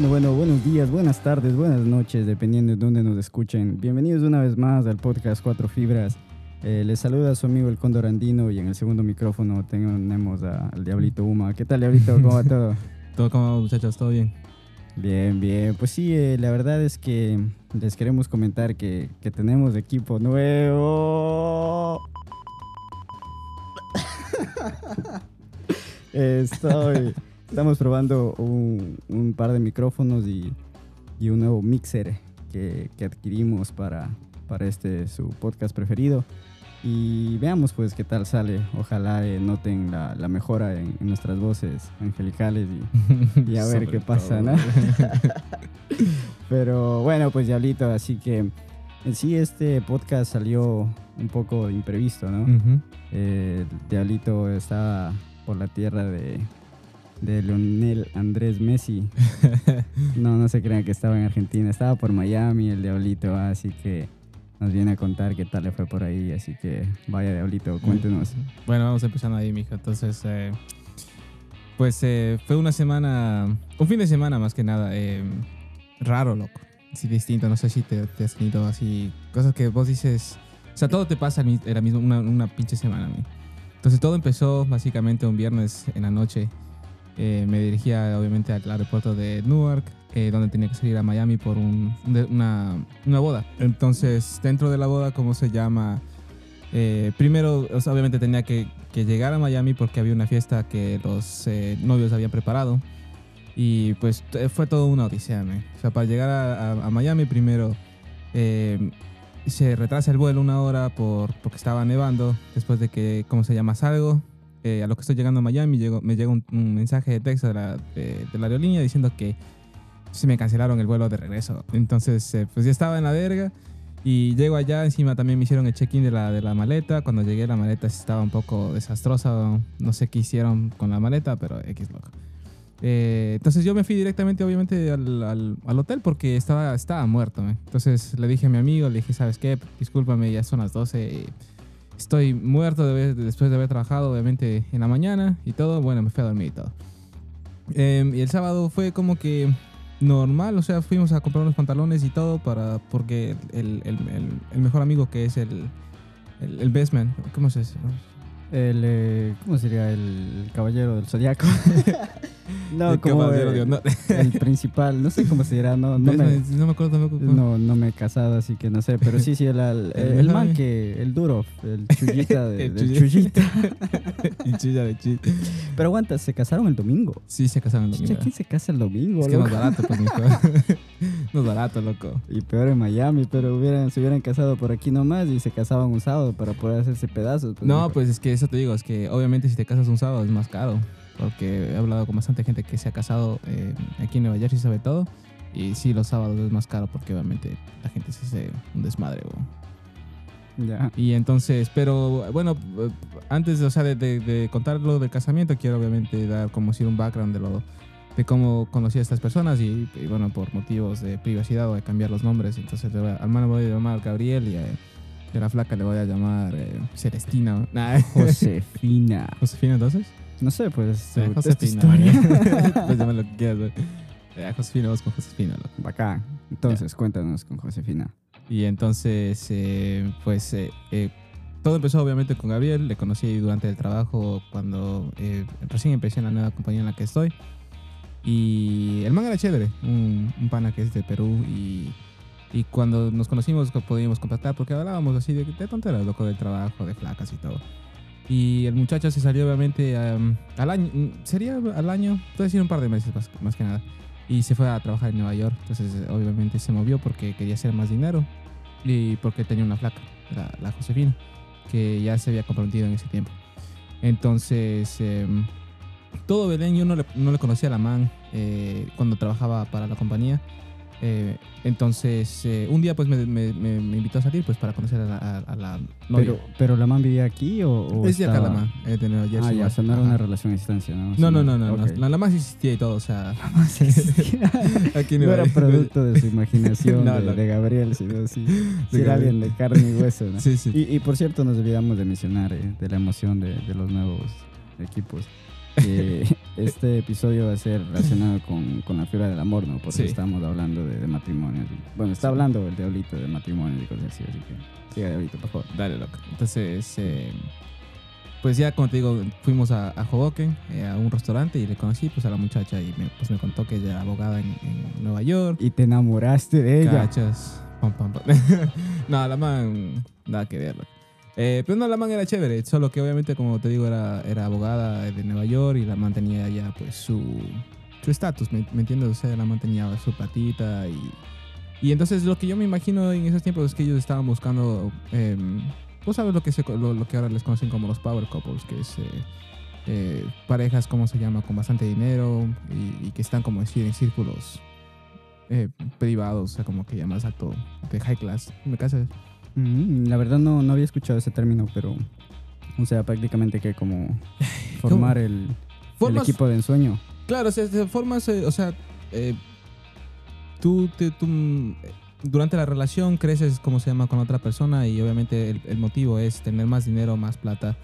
Bueno, bueno, buenos días, buenas tardes, buenas noches, dependiendo de dónde nos escuchen. Bienvenidos una vez más al podcast Cuatro Fibras. Eh, les saluda su amigo el Cóndor Andino y en el segundo micrófono tenemos al Diablito Uma. ¿Qué tal, Diablito? ¿Cómo va todo? todo como muchachos, todo bien. Bien, bien. Pues sí, eh, la verdad es que les queremos comentar que, que tenemos equipo nuevo. Estoy, estamos probando un, un, par de micrófonos y, y un nuevo mixer que, que, adquirimos para, para este su podcast preferido. Y veamos pues qué tal sale. Ojalá eh, noten la, la mejora en, en, nuestras voces angelicales y, y a ver qué pasa, ¿no? Pero bueno, pues diablito, así que en sí este podcast salió un poco imprevisto, ¿no? Uh -huh. eh, el diablito estaba por la tierra de, de Leonel Andrés Messi. no, no se crean que estaba en Argentina, estaba por Miami el diablito, así que nos viene a contar qué tal le fue por ahí, así que vaya Diablito, cuéntenos. Bueno, vamos empezando ahí, mijo. Entonces, eh, pues eh, fue una semana, un fin de semana más que nada, eh, raro, loco. Sí, distinto, no sé si te, te, has tenido así, cosas que vos dices, o sea, todo te pasa en la misma, una, una pinche semana. ¿no? Entonces todo empezó básicamente un viernes en la noche. Me dirigía obviamente al aeropuerto de Newark, eh, donde tenía que salir a Miami por una, boda. Entonces, dentro de la boda, ¿cómo se llama? Eh, primero, obviamente tenía que, llegar a Miami porque había una fiesta que los eh, novios habían preparado. Y pues fue todo una odisea, ¿me? O sea, para llegar a Miami, primero se retrasa el vuelo una hora por, porque estaba nevando. Después de que, ¿cómo se llama? Salgo. A lo que estoy llegando a Miami, llego, me llega un, un, mensaje de texto de la, de, de la aerolínea diciendo que se me cancelaron el vuelo de regreso. Entonces, eh, pues ya estaba en la verga. Y llego allá, encima también me hicieron el check-in de la, de la maleta. Cuando llegué, la maleta estaba un poco desastrosa. No sé qué hicieron con la maleta, pero X loco. Eh, entonces yo me fui directamente, obviamente, al, al, al hotel porque estaba, estaba muerto. ¿eh? Entonces le dije a mi amigo, le dije, ¿sabes qué? Discúlpame, ya son las 12. Estoy muerto de, después de haber trabajado, obviamente, en la mañana y todo. Bueno, me fui a dormir y todo. Eh, y el sábado fue como que normal, o sea, fuimos a comprar unos pantalones y todo para porque el, el, el, el mejor amigo que es el, el, el best man, ¿cómo se dice? El, eh, ¿cómo sería? El caballero del zodiaco. no, el como caballero el, principal, no sé cómo se dirá, no, no, me, no me acuerdo tampoco. No, no me he casado, así que no sé, pero sí, sí, el, el, el man que, el duro, el chullita de, el del chullita. chulla de chit. Pero aguanta, ¿se casaron el domingo? Sí, se casaron el domingo. ¿Quién se casa el domingo? Es que no es barato, pues, mijo. no es barato, loco. Y peor en Miami, pero hubieran, se hubieran casado por aquí nomás y se casaban un sábado para poder hacerse pedazos. Pues, no, mijo. pues es que eso te digo, es que obviamente si te casas un sábado es más caro. Porque he hablado con bastante gente que se ha casado eh, aquí en Nueva Jersey sobre todo. Y sí, los sábados es más caro porque obviamente la gente se hace un desmadre. Bro. Ya. Y entonces, pero bueno, antes o sea, de, de, de, contar lo del casamiento, quiero obviamente dar como si un background de lo de cómo conocí a estas personas y, y bueno, por motivos de privacidad voy a cambiar los nombres. Entonces, voy a, al mano voy a llamar Gabriel y a, a la flaca le voy a llamar eh, Celestina. Nah. Josefina. ¿Josefina entonces? No sé, pues. Sí, Josefina. ¿eh? pues llama lo que quieras. Eh, Josefina, vamos con Josefina. Loco. Bacán. Entonces, yeah. cuéntanos con Josefina. Y entonces, eh, pues, eh, eh, todo empezó obviamente con Gabriel. Le conocí durante el trabajo cuando eh, recién empecé en la nueva compañía en la que estoy. Y el man era chévere, un, un pana que es de Perú. Y, y cuando nos conocimos podíamos contactar porque hablábamos así de, de tonteras, loco, del trabajo, de flacas y todo. Y el muchacho se salió obviamente um, al año, sería al año, puede decir un par de meses más, más que nada y se fue a trabajar en Nueva York. Entonces, obviamente, se movió porque quería hacer más dinero y porque tenía una flaca, la, la Josefina, que ya se había comprometido en ese tiempo. Entonces, eh, todo Belén, yo no le, no le conocía a la man eh, cuando trabajaba para la compañía. Eh, entonces, eh, un día pues me, me, me, invitó a salir pues para conocer a la, a, a la novia. Pero, ¿Pero la man vivía aquí o, o Es de estaba... acá la man, eh, de Nueva Jersey. Ah, ya, o sea, no era una relación a distancia, ¿no? No, no, no, no, okay. no. La, existía y todo, o sea... La existía. aquí no era producto de su imaginación no, de, no. de, Gabriel, sino sí, si era alguien de carne y hueso, ¿no? Sí, sí. Y, y, por cierto, nos olvidamos de mencionar eh, de la emoción de, de los nuevos equipos. Eh, este episodio va a ser relacionado con, con la figura del amor, ¿no? Porque estamos hablando de, matrimonio. Bueno, está hablando el diablito de matrimonio y cosas así, así que siga diablito, por favor. Dale, loco. Entonces, eh, pues ya, como te digo, fuimos a, a Hoboken, eh, a un restaurante y le conocí pues a la muchacha y me, pues me contó que ella era abogada en, Nueva York. Y te enamoraste de ella. Cachas. Pam, pam, pam. no, la man, nada que ver. Eh, pero no, la man era chévere, solo que obviamente, como te digo, era, era abogada de Nueva York y la mantenía ya pues su su estatus, ¿me, entiendes? O sea, la mantenía su platita y, y entonces lo que yo me imagino en esos tiempos es que ellos estaban buscando, eh, vos sabes lo que, lo, que ahora les conocen como los power couples, que es eh, eh, parejas, ¿cómo se llama? Con bastante dinero y, que están, como decir, en círculos privados, o sea, como que ya más alto, de high class. ¿Me casas? Mm, la verdad no, no había escuchado ese término, pero, o sea, prácticamente que como formar el, el, equipo de ensueño. Claro, o sea, formas, eh, o sea, eh, tú, te, tú durante la relación creces, como se llama, con otra persona y obviamente el, motivo es tener más dinero, más plata,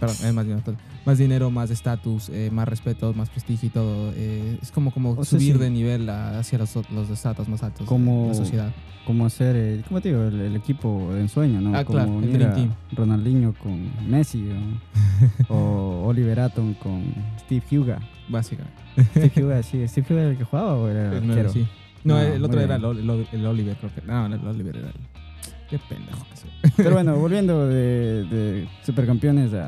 perdón, eh, más dinero, más dinero, más estatus, eh, más respeto, más prestigio y todo. Eh, es como, como subir de nivel hacia los, los estatus más altos como, de la sociedad. Como hacer, ¿cómo te digo? El, equipo de ensueño, ¿no? Ah, como claro, Ronaldinho con Messi o, Oliver Atom con Steve Huga. Básicamente. Steve Huga, sí. ¿Steve Huga era el que jugaba o era el arquero? Sí. No, el otro era el, Oliver, creo que. No, el Oliver era el. Qué pendejo que soy. Pero bueno, volviendo de, supercampeones a,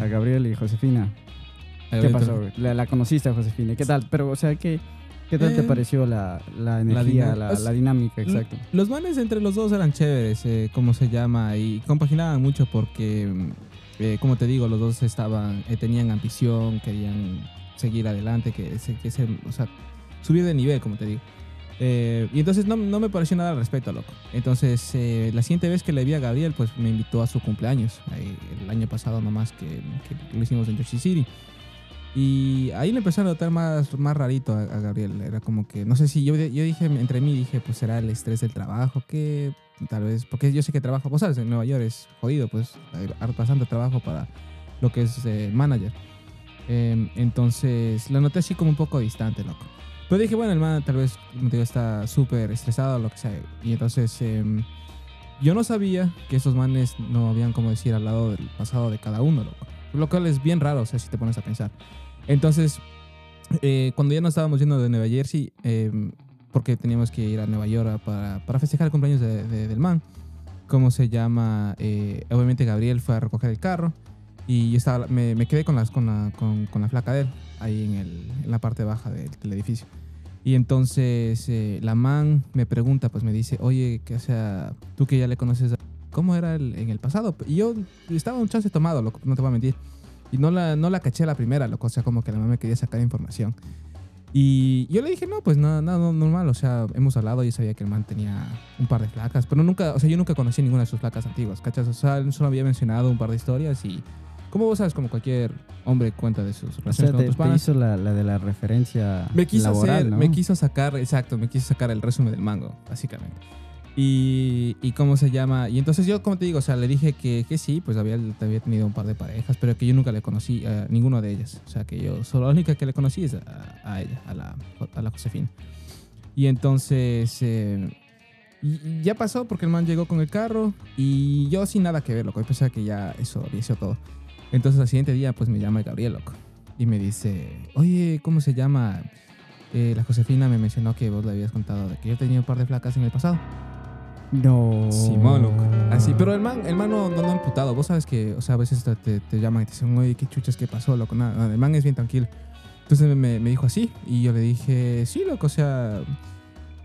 a, Gabriel y Josefina. ¿Qué pasó? La, conociste a Josefina. ¿Qué tal? Pero, o sea, ¿qué, qué tal te eh, pareció la, la energía, la, la, dinámica? Exacto. Los manes entre los dos eran chéveres, eh, como se llama, y compaginaban mucho porque, eh, como te digo, los dos estaban, eh, tenían ambición, querían seguir adelante, que, que se, o sea, subir de nivel, como te digo. Eh, y entonces no, no, me pareció nada al respecto, loco. Entonces, eh, la siguiente vez que le vi a Gabriel, pues me invitó a su cumpleaños. el año pasado nomás que, que lo hicimos en Jersey City. Y ahí le empecé a notar más, más rarito a, Gabriel. Era como que, no sé si yo, yo dije, entre mí dije, pues será el estrés del trabajo, que tal vez, porque yo sé que trabajo, pues sabes, en Nueva York es jodido, pues bastante trabajo para lo que es eh, manager. Em, entonces, lo noté así como un poco distante, loco. Pero dije, bueno, el man tal vez, digo, está súper estresado o lo que sea. Y entonces em, yo no sabía que esos manes no habían, como decir, al lado del pasado de cada uno, loco. Lo cual es bien raro, o sea, si te pones a pensar. Entonces, eh, cuando ya nos estábamos yendo de Nueva Jersey, em, porque teníamos que ir a Nueva York para, para festejar el cumpleaños de, del man, ¿cómo se llama? Eh, obviamente Gabriel fue a recoger el carro y estaba, me, me quedé con, las, con, la, con, con la flaca de él, ahí en, el, en la parte baja del, del edificio. Y entonces eh, la man me pregunta, pues me dice, oye, que sea, tú que ya le conoces, ¿cómo era en el pasado? Y yo estaba un chance tomado, loco, no te voy a mentir. Y no la, no la caché a la primera, loco, o sea, como que la mamá me quería sacar información. Y yo le dije, no, pues nada, nada normal, o sea, hemos hablado y sabía que el man tenía un par de placas, pero nunca, o sea, yo nunca conocí ninguna de sus placas antiguas, ¿cachas? O sea, solo había mencionado un par de historias y como vos sabes, como cualquier hombre cuenta de sus relaciones con te, hizo la, de la referencia me quiso laboral, Me quiso sacar, exacto, me quiso sacar el resumen del mango, básicamente. Y, y, cómo se llama. Y entonces yo, como te digo, o sea, le dije que, que sí, pues había, había tenido un par de parejas, pero que yo nunca le conocí a ninguna de ellas. O sea, que yo, solo la única que le conocí es a, ella, a la, a la Josefina. Y entonces, eh, y ya pasó porque el man llegó con el carro y yo sin nada que ver, loco. Yo pensaba que ya eso había sido todo. Entonces al siguiente día pues me llama Gabriel, loco. Y me dice, oye, ¿cómo se llama? Eh, la Josefina me mencionó que vos le habías contado de que yo tenía un par de flacas en el pasado. No. Simón, loco. Así, pero el man, el man no, no, ha imputado. Vos sabes que, o sea, a veces te, te, llaman y te dicen, oye, qué chuchas, qué pasó, loco. Nada, el man es bien tranquilo. Entonces me, me, dijo así y yo le dije, sí, loco, o sea,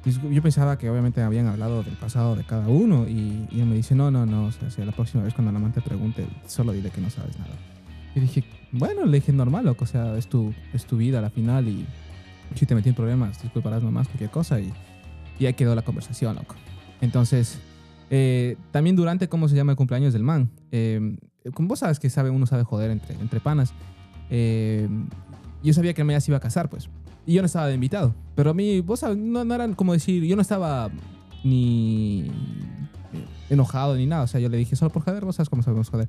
yo pensaba que obviamente habían hablado del pasado de cada uno y, y él me dice, no, no, no, o sea, la próxima vez cuando la amante pregunte, solo dile que no sabes nada. Y dije, bueno, le dije normal, loco, o sea, es tu, es tu vida a la final y si te metí en problemas, disculparás nomás cualquier cosa y, y ahí quedó la conversación, loco. Entonces, eh, también durante, ¿cómo se llama el cumpleaños del man? Eh, como vos sabes que sabe, uno sabe joder entre, entre panas. Eh, yo sabía que el man ya se iba a casar, pues. Y yo no estaba de invitado. Pero a mí, vos sabes, no, no eran como decir, yo no estaba ni enojado ni nada. O sea, yo le dije solo por joder, vos sabes cómo sabemos joder.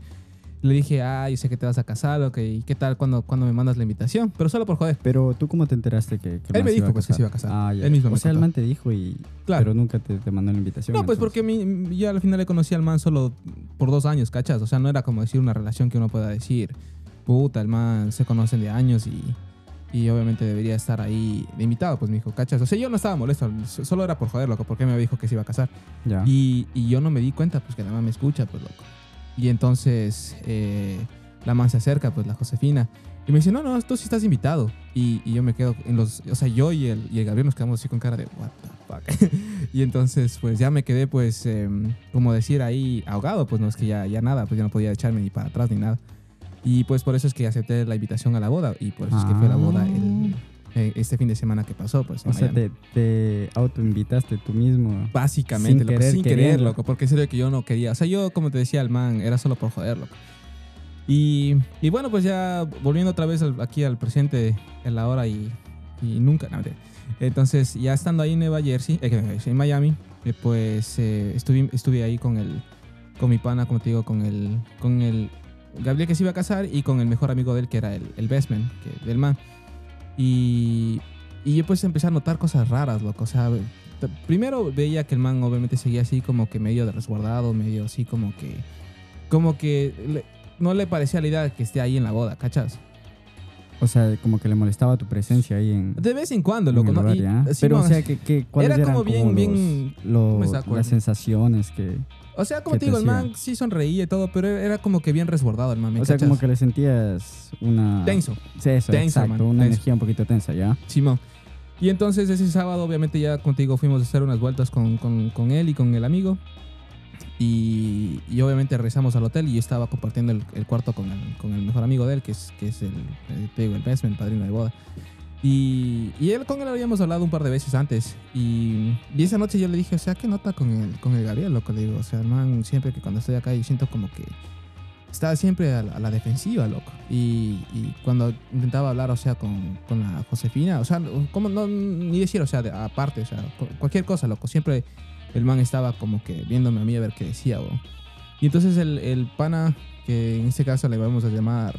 Le dije, ah, yo sé que te vas a casar, ok, ¿y qué tal cuando, cuando me mandas la invitación? Pero solo por joder. Pero tú cómo te enteraste que, que Él me dijo pues, que se iba a casar. Ah, ya. Él mismo o sea, el man te dijo y... Claro. Pero nunca te, te mandó la invitación. No, pues porque mi, yo al final le conocí al man solo por dos años, ¿cachas? O sea, no era como decir una relación que uno pueda decir, puta, el man se conocen de años y y obviamente debería estar ahí de invitado, pues me dijo, ¿cachas? O sea, yo no estaba molesto, solo era por joder, loco, porque me dijo que se iba a casar. Y, y, yo no me di cuenta, pues que la mamá me escucha, pues loco. Y entonces eh, la mamá se acerca, pues la Josefina, y me dice, no, no, tú sí estás invitado. Y, y, yo me quedo en los, o sea, yo y el, y el Gabriel nos quedamos así con cara de, what the fuck. y entonces, pues ya me quedé, pues, em, como decir ahí, ahogado, pues no es que ya, ya nada, pues ya no podía echarme ni para atrás ni nada. Y pues por eso es que acepté la invitación a la boda y por eso es que fue la boda el, ah. eh, este fin de semana que pasó. Pues, o sea, te, te autoinvitaste tú mismo. Básicamente, sin, querer, sin querer, loco, porque es serio que yo no quería. O sea, yo, como te decía, el man era solo por joder, loco. Y, y bueno, pues ya volviendo otra vez aquí al presente, en la hora y, y nunca, no, entonces, ya estando ahí en Nueva Jersey, eh, en Miami, eh, pues estuve, estuve ahí con el, con mi pana, como te digo, con el, con el Gabriel que se iba a casar y con el mejor amigo de él, que era el, el bestman que, del man. Y, y yo pues empecé a notar cosas raras, loco. O sea, primero veía que el man obviamente seguía así como que medio de resguardado, medio así como que... Como que no le parecía la idea que esté ahí en la boda, ¿cachas? O sea, como que le molestaba tu presencia ahí en. De vez en cuando, loco. ¿no? Pero, o sea, que, que era como bien, bien. las sensaciones que. O sea, como te digo, el man sí sonreía y todo, pero era como que bien resguardado el man. o sea, como que le sentías una. Tenso. Sí, eso, Tenso, exacto. Una energía un poquito tensa, ¿ya? Simón. Y entonces ese sábado, obviamente, ya contigo fuimos a hacer unas vueltas con, con, con él y con el amigo. Y, y, obviamente regresamos al hotel y yo estaba compartiendo el, el cuarto con el, con el, mejor amigo de él, que es, que es el, el, te digo, el el padrino de boda. Y, y, él con él habíamos hablado un par de veces antes. Y, y, esa noche yo le dije, o sea, ¿qué nota con el, con el Gabriel? Lo que le digo, o sea, man, siempre que cuando estoy acá y siento como que está siempre a la, defensiva, loco. Y, y, cuando intentaba hablar, o sea, con, con, la Josefina, o sea, como no, ni decir, o sea, aparte, o sea, cualquier cosa, loco, siempre el man estaba como que viéndome a mí a ver qué decía, bro. Y entonces el, el pana, que en este caso le vamos a llamar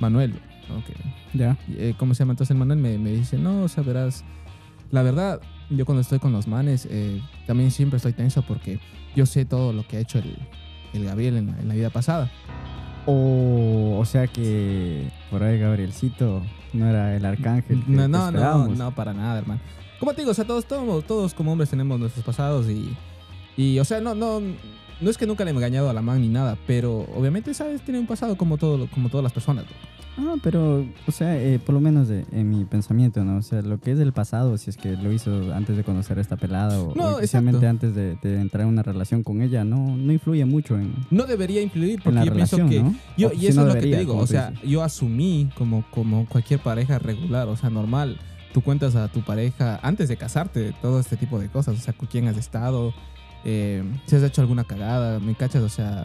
Manuel, Ok. Ya. Eh, ¿Cómo se llama? Entonces el Manuel me, me, dice, no, o sea, verás, la verdad, yo cuando estoy con los manes, eh, también siempre estoy tenso porque yo sé todo lo que ha hecho el, el Gabriel en, la vida pasada. O, o sea que por ahí Gabrielcito no era el arcángel. no, no, no, no, para nada, hermano. Como te digo, o sea, todos, todos, todos como hombres tenemos nuestros pasados y, y o sea, no, no, no es que nunca le he engañado a la man ni nada, pero obviamente, ¿sabes? Tiene un pasado como, todo, como todas las personas. Ah, pero, o sea, eh, por lo menos en mi pensamiento, ¿no? O sea, lo que es del pasado, si es que lo hizo antes de conocer a esta pelada o, especialmente antes de, entrar en una relación con ella, no, no influye mucho en. No debería influir porque yo pienso que. Yo, y eso es lo que te digo, o sea, yo asumí como, como cualquier pareja regular, o sea, normal. Tú cuentas a tu pareja antes de casarte todo este tipo de cosas, o sea, con quién has estado, eh, si has hecho alguna cagada, ¿me cachas? O sea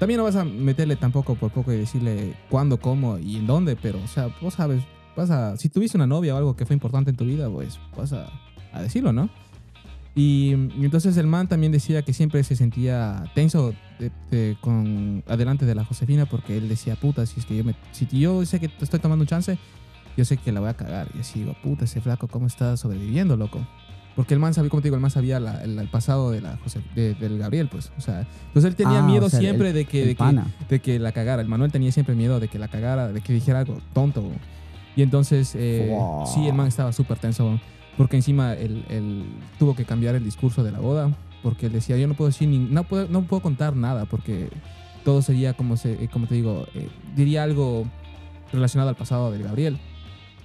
también no vas a meterle tampoco por poco y decirle cuándo, cómo y en dónde, pero, o sea, vos sabes, vas a, si tuviste una novia o algo que fue importante en tu vida, pues vas a, decirlo, ¿no? Y, entonces el man también decía que siempre se sentía tenso con adelante de la Josefina porque él decía, puta, si es que yo me, si yo sé que estoy tomando un chance, yo sé que la voy a cagar. Y así digo, puta, ese flaco, ¿cómo está sobreviviendo, loco? Porque el man sabía, como te digo, el man sabía el, pasado de la José, del Gabriel, pues. O sea, entonces él tenía ah, miedo siempre de, que, de, que, de, que, la cagara. El Manuel tenía siempre miedo de que la cagara, de que dijera algo tonto. Y entonces, eh, sí, el man estaba súper tenso, porque encima él, tuvo que cambiar el discurso de la boda, porque él decía, yo no puedo decir, ni, no, puedo, no puedo contar nada, porque todo sería, como, se, eh, como te digo, eh, diría algo relacionado al pasado del Gabriel.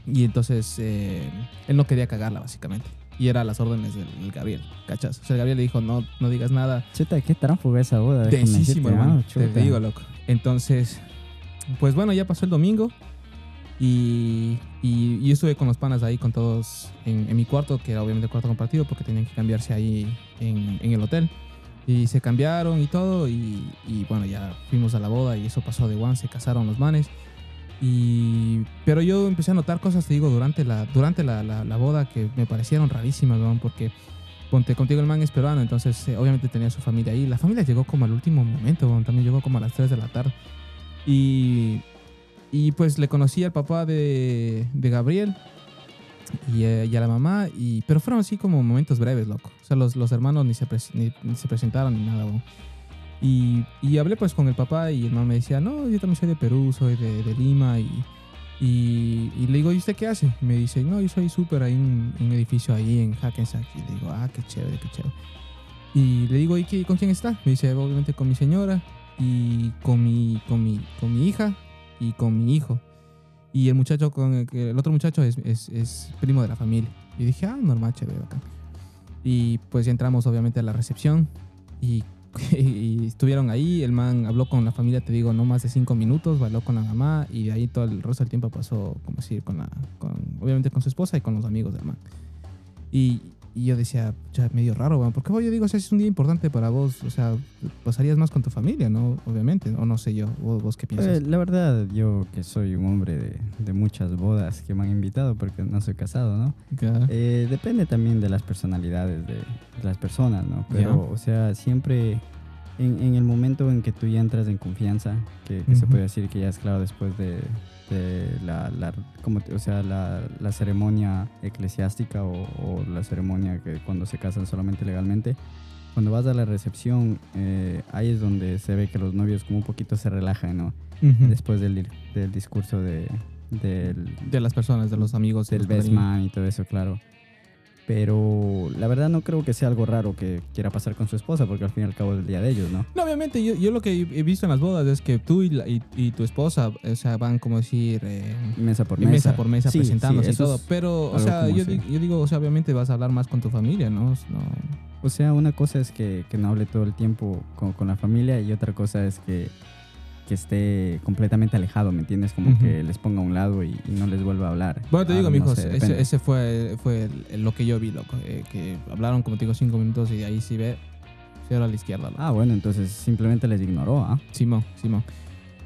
Y entonces él no quería cagarla, básicamente y era a las órdenes del, Gabriel, ¿cachas? O sea, el Gabriel le dijo, no, no digas nada. Cheta, qué tránfuga esa boda. Tensísimo, hermano. te, digo, loco. Entonces, pues bueno, ya pasó el domingo y, y, yo estuve con los panas ahí, con todos en, mi cuarto, que era obviamente el cuarto compartido porque tenían que cambiarse ahí en, en el hotel. Y se cambiaron y todo y, y, bueno, ya fuimos a la boda y eso pasó de one, se casaron los manes. Y, pero yo empecé a notar cosas, te digo, durante la, durante la, la, boda que me parecieron rarísimas, ¿no? porque ponte contigo el man es peruano, entonces eh, obviamente tenía su familia ahí. La familia llegó como al último momento, también llegó como a las 3 de la tarde. Y, y pues le conocí al papá de, de Gabriel y, eh, y, a la mamá, y, pero fueron así como momentos breves, loco. O sea, los, los hermanos ni se, ni, se presentaron ni nada, Y, y, hablé pues con el papá y el mamá me decía, no, yo también soy de Perú, soy de, de Lima y, y, y, le digo, ¿y usted qué hace? Me dice, no, yo soy súper ahí en un, edificio ahí en Hackensack. Y le digo, ah, qué chévere, qué chévere. Y le digo, ¿y qué, con quién está? Me dice, obviamente con mi señora y con mi, con mi, con mi hija y con mi hijo. Y el muchacho, con el, el otro muchacho es, es, es, primo de la familia. Y dije, ah, normal, chévere, acá. Y pues entramos obviamente a la recepción y, y, estuvieron ahí. El man habló con la familia, te digo, no más de cinco minutos, habló con la mamá y ahí todo el resto del tiempo pasó, como decir, con la, con, obviamente con su esposa y con los amigos del man. Y, y yo decía, ya medio raro, bueno, porque yo digo, o sea, es un día importante para vos, o sea, pasarías más con tu familia, ¿no? Obviamente, o no sé yo, vos, vos qué piensas. Eh, la verdad, yo que soy un hombre de, de, muchas bodas que me han invitado porque no soy casado, ¿no? Eh, depende también de las personalidades de, de las personas, ¿no? Pero, o sea, siempre en, en, el momento en que tú ya entras en confianza, que, que uh -huh. se puede decir que ya es claro después de, de la, la, como, o sea, la, la ceremonia eclesiástica o, o, la ceremonia que cuando se casan solamente legalmente, cuando vas a la recepción, eh, ahí es donde se ve que los novios como un poquito se relajan, ¿no? Uh -huh. Después del, del discurso de, del, de las personas, de los amigos. Del best man y todo eso, claro. Pero la verdad no creo que sea algo raro que quiera pasar con su esposa, porque al fin y al cabo es el día de ellos, ¿no? No, obviamente, yo, yo lo que he visto en las bodas es que tú y, la, y, y tu esposa, o sea, van como decir... Eh, mesa por mesa. Mesa por mesa, sí, presentándose sí, y todo. Pero, o sea, yo, yo, digo, o sea, obviamente vas a hablar más con tu familia, ¿no? no o sea, una cosa es que, que no hable todo el tiempo con, con la familia y otra cosa es que que esté completamente alejado, ¿me entiendes? Como uh -huh. que les ponga a un lado y, y, no les vuelva a hablar. Bueno, te digo, ah, mijo, no sé, ese, ese, fue, fue lo que yo vi, loco. Eh, que hablaron, como te digo, cinco minutos y de ahí sí ve, cero a la izquierda. Loco. Ah, bueno, entonces simplemente les ignoró, ¿ah? Simón, Simón.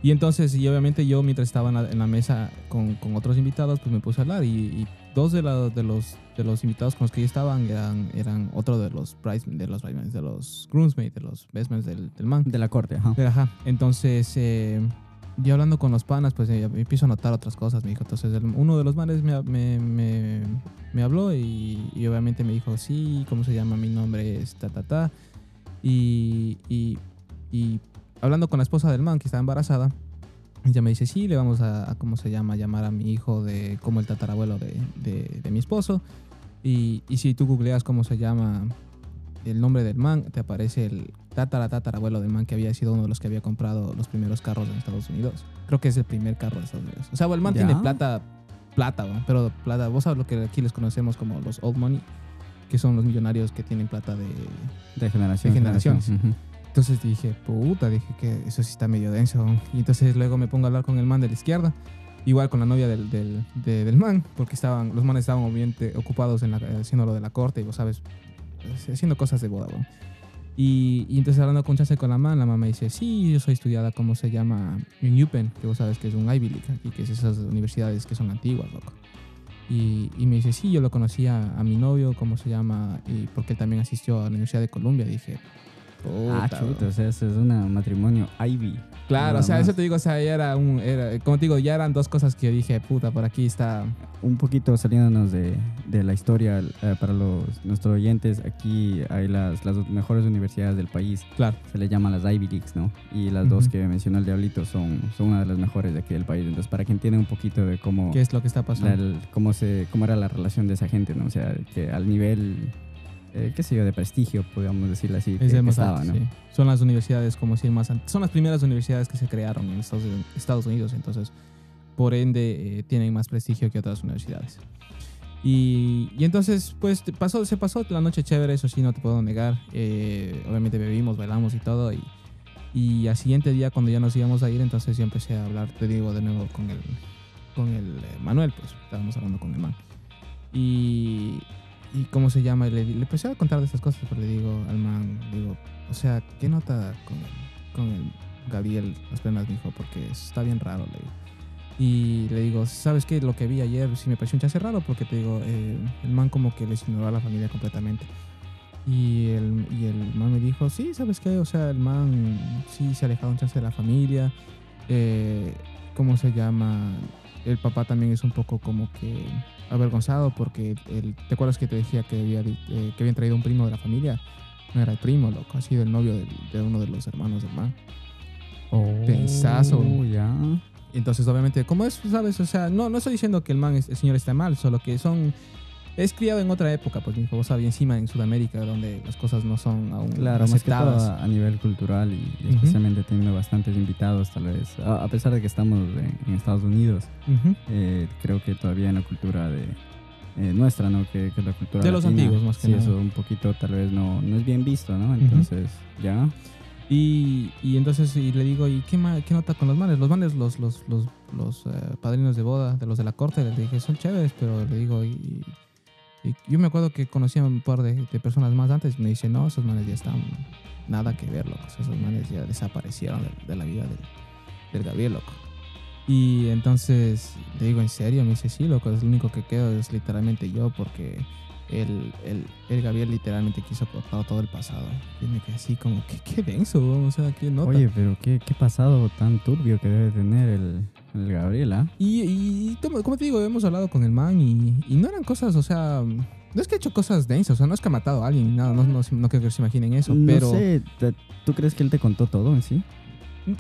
Y entonces, y obviamente yo mientras estaba en la, en la mesa con, con, otros invitados, pues me puse a hablar y, y dos de, la, de, los, de los invitados con los que yo estaban eran, eran otro de los de los de los de los bestmans del, del, man. De la corte, ajá. Entonces, eh, yo hablando con los panas, pues eh, empiezo a notar otras cosas, me dijo. Entonces, el, uno de los manes me, me, me, me habló y, y, obviamente me dijo, sí, ¿cómo se llama? Mi nombre es ta, ta, ta. Y, y, y hablando con la esposa del man que estaba embarazada, ella me dice, sí, le vamos a, a, ¿cómo se llama? Llamar a mi hijo de como el tatarabuelo de, de, de mi esposo. Y, y, si tú googleas cómo se llama el nombre del man, te aparece el tatara tatarabuelo del man que había sido uno de los que había comprado los primeros carros en Estados Unidos. Creo que es el primer carro de Estados Unidos. O sea, el man ¿Ya? tiene plata, plata, ¿no? pero plata, vos sabes lo que aquí les conocemos como los old money, que son los millonarios que tienen plata de, de generación. De generaciones. Uh -huh. Entonces dije, puta, dije que eso sí está medio denso. Y entonces luego me pongo a hablar con el man de la izquierda, igual con la novia del, del, de, del man, porque estaban, los manes estaban obviamente ocupados en la, haciendo lo de la corte y vos sabes, haciendo cosas de boda. ¿no? Y, y, entonces hablando con chance con la man, la mamá me dice, sí, yo soy estudiada, ¿cómo se llama? En UPenn, que vos sabes que es un Ivy League aquí, que es esas universidades que son antiguas, loco. Y, y, me dice, sí, yo lo conocía a mi novio, ¿cómo se llama? Y porque él también asistió a la Universidad de Columbia. Dije, Puta, ah, chuta, o sea, eso es un matrimonio Ivy. Claro, o sea, más. eso te digo, o sea, ya era un. Era, como te digo, ya eran dos cosas que dije, puta, por aquí está. Un poquito saliéndonos de, de la historia eh, para los, nuestros oyentes, aquí hay las, las mejores universidades del país. Claro. Se les llama las Ivy Leagues, ¿no? Y las uh -huh. dos que mencionó el Diablito son, son una de las mejores de aquí del país. Entonces, para que entiendan un poquito de cómo. ¿Qué es lo que está pasando? La, el, cómo, se, cómo era la relación de esa gente, ¿no? O sea, que al nivel eh, qué sé yo, de prestigio, podríamos decirlo así. Es que, que estaba, ¿no? sí. Son las universidades, como decir, más son las primeras universidades que se crearon en Estados, Estados Unidos, entonces, por ende, eh, tienen más prestigio que otras universidades. Y, y, entonces, pues pasó, se pasó la noche chévere, eso sí, no te puedo negar. Eh, obviamente bebimos, bailamos y todo. Y, y al siguiente día, cuando ya nos íbamos a ir, entonces yo empecé a hablar, te digo, de nuevo con el, con el eh, Manuel, pues estábamos hablando con el man. Y, y cómo se llama, y le, le empecé a contar de estas cosas, pero le digo al man, digo, o sea, ¿qué nota con con el Gabriel las penas, dijo? Porque está bien raro, le digo. Y le digo, ¿sabes qué? Lo que vi ayer sí me pareció un chance raro porque te digo, eh, el man como que les ignoró a la familia completamente. Y el, y el man me dijo, sí, ¿sabes qué? O sea, el man sí se ha alejado un chance de la familia eh, ¿cómo se llama? El papá también es un poco como que avergonzado porque el, ¿te acuerdas que te decía que, había, eh, que habían traído un primo de la familia? No era el primo, loco, ha sido el novio de, uno de los hermanos del man. Oh, Pensazo. ya. Entonces, obviamente, como es, ¿sabes? O sea, no, no estoy diciendo que el man, el señor está mal, solo que son es criado en otra época, pues mi hijo sabía encima en Sudamérica, donde las cosas no son aún claro, aceptadas. a nivel cultural y, especialmente teniendo bastantes invitados, tal vez. A, pesar de que estamos en, Estados Unidos, eh, creo que todavía en la cultura de eh, nuestra, ¿no? Que, que, la cultura de los antiguos, más que sí, eso un poquito tal vez no, no es bien visto, ¿no? Entonces, ya. Y, y, entonces y le digo, ¿y qué, qué nota con los manes? Los manes, los, los, los, los eh, padrinos de boda, de los de la corte, le dije, son chéveres, pero le digo, ¿y, yo me acuerdo que conocía a un par de, personas más antes. Me dice, no, esos manes ya están nada que ver, loco. Esos manes ya desaparecieron de, la vida del, del, Gabriel, loco. Y entonces le digo, ¿en serio? Me dice, sí, loco. Es lo único que quedo es literalmente yo porque el, el, el Gabriel literalmente quiso cortar todo el pasado. Y me quedé así como, qué, qué denso, o sea, qué nota. Oye, pero qué, qué pasado tan turbio que debe tener el, el Gabriela. Y, y, como te digo, hemos hablado con el man y, y, no eran cosas, o sea, no es que ha hecho cosas densas, o sea, no es que ha matado a alguien, nada, no, no, no, creo que se imaginen eso, pero... No sé, ¿tú crees que él te contó todo en sí?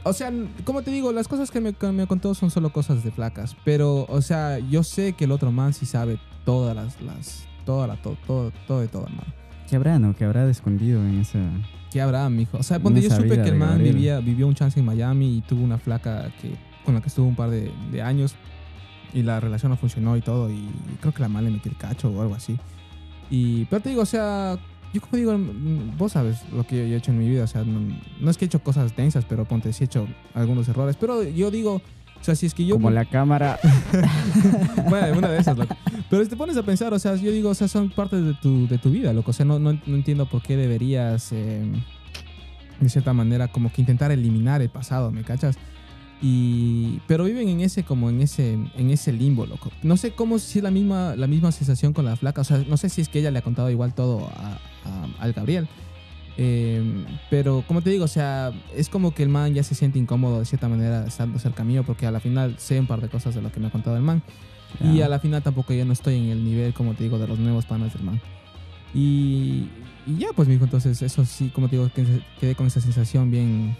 O sea, como te digo, las cosas que me, me contó son solo cosas de flacas, pero, o sea, yo sé que el otro man sí sabe todas las, las toda la, todo, todo, todo de todo, hermano. ¿Qué habrá, no? ¿Qué habrá escondido en esa... ¿Qué habrá, mijo? O sea, cuando yo supe que el man vivía, vivió un chance en Miami y tuvo una flaca que con la que estuvo un par de, años y la relación no funcionó y todo. Y creo que la madre le metió el cacho o algo así. Y, pero te digo, o sea, yo como digo, vos sabes lo que yo he hecho en mi vida. O sea, no, es que he hecho cosas tensas, pero ponte, sí he hecho algunos errores. Pero yo digo, o sea, si es que yo. Como la cámara. bueno, una de esas, loco. Pero te pones a pensar, o sea, yo digo, o sea, son partes de tu, de tu vida, loco. O sea, no, no, entiendo por qué deberías, eh, de cierta manera, como que intentar eliminar el pasado, ¿me cachas? Y, pero viven en ese como en ese en ese limbo, loco. No sé cómo si es la misma la misma sensación con la flaca, o sea, no sé si es que ella le ha contado igual todo a, al Gabriel. Em, pero como te digo, o sea, es como que el man ya se siente incómodo de cierta manera estando cerca mío porque a la final sé un par de cosas de lo que me ha contado el man. Y a la final tampoco ya no estoy en el nivel, como te digo, de los nuevos panas del man. Y, y ya, pues, mijo, entonces eso sí, como te digo, quedé con esa sensación bien,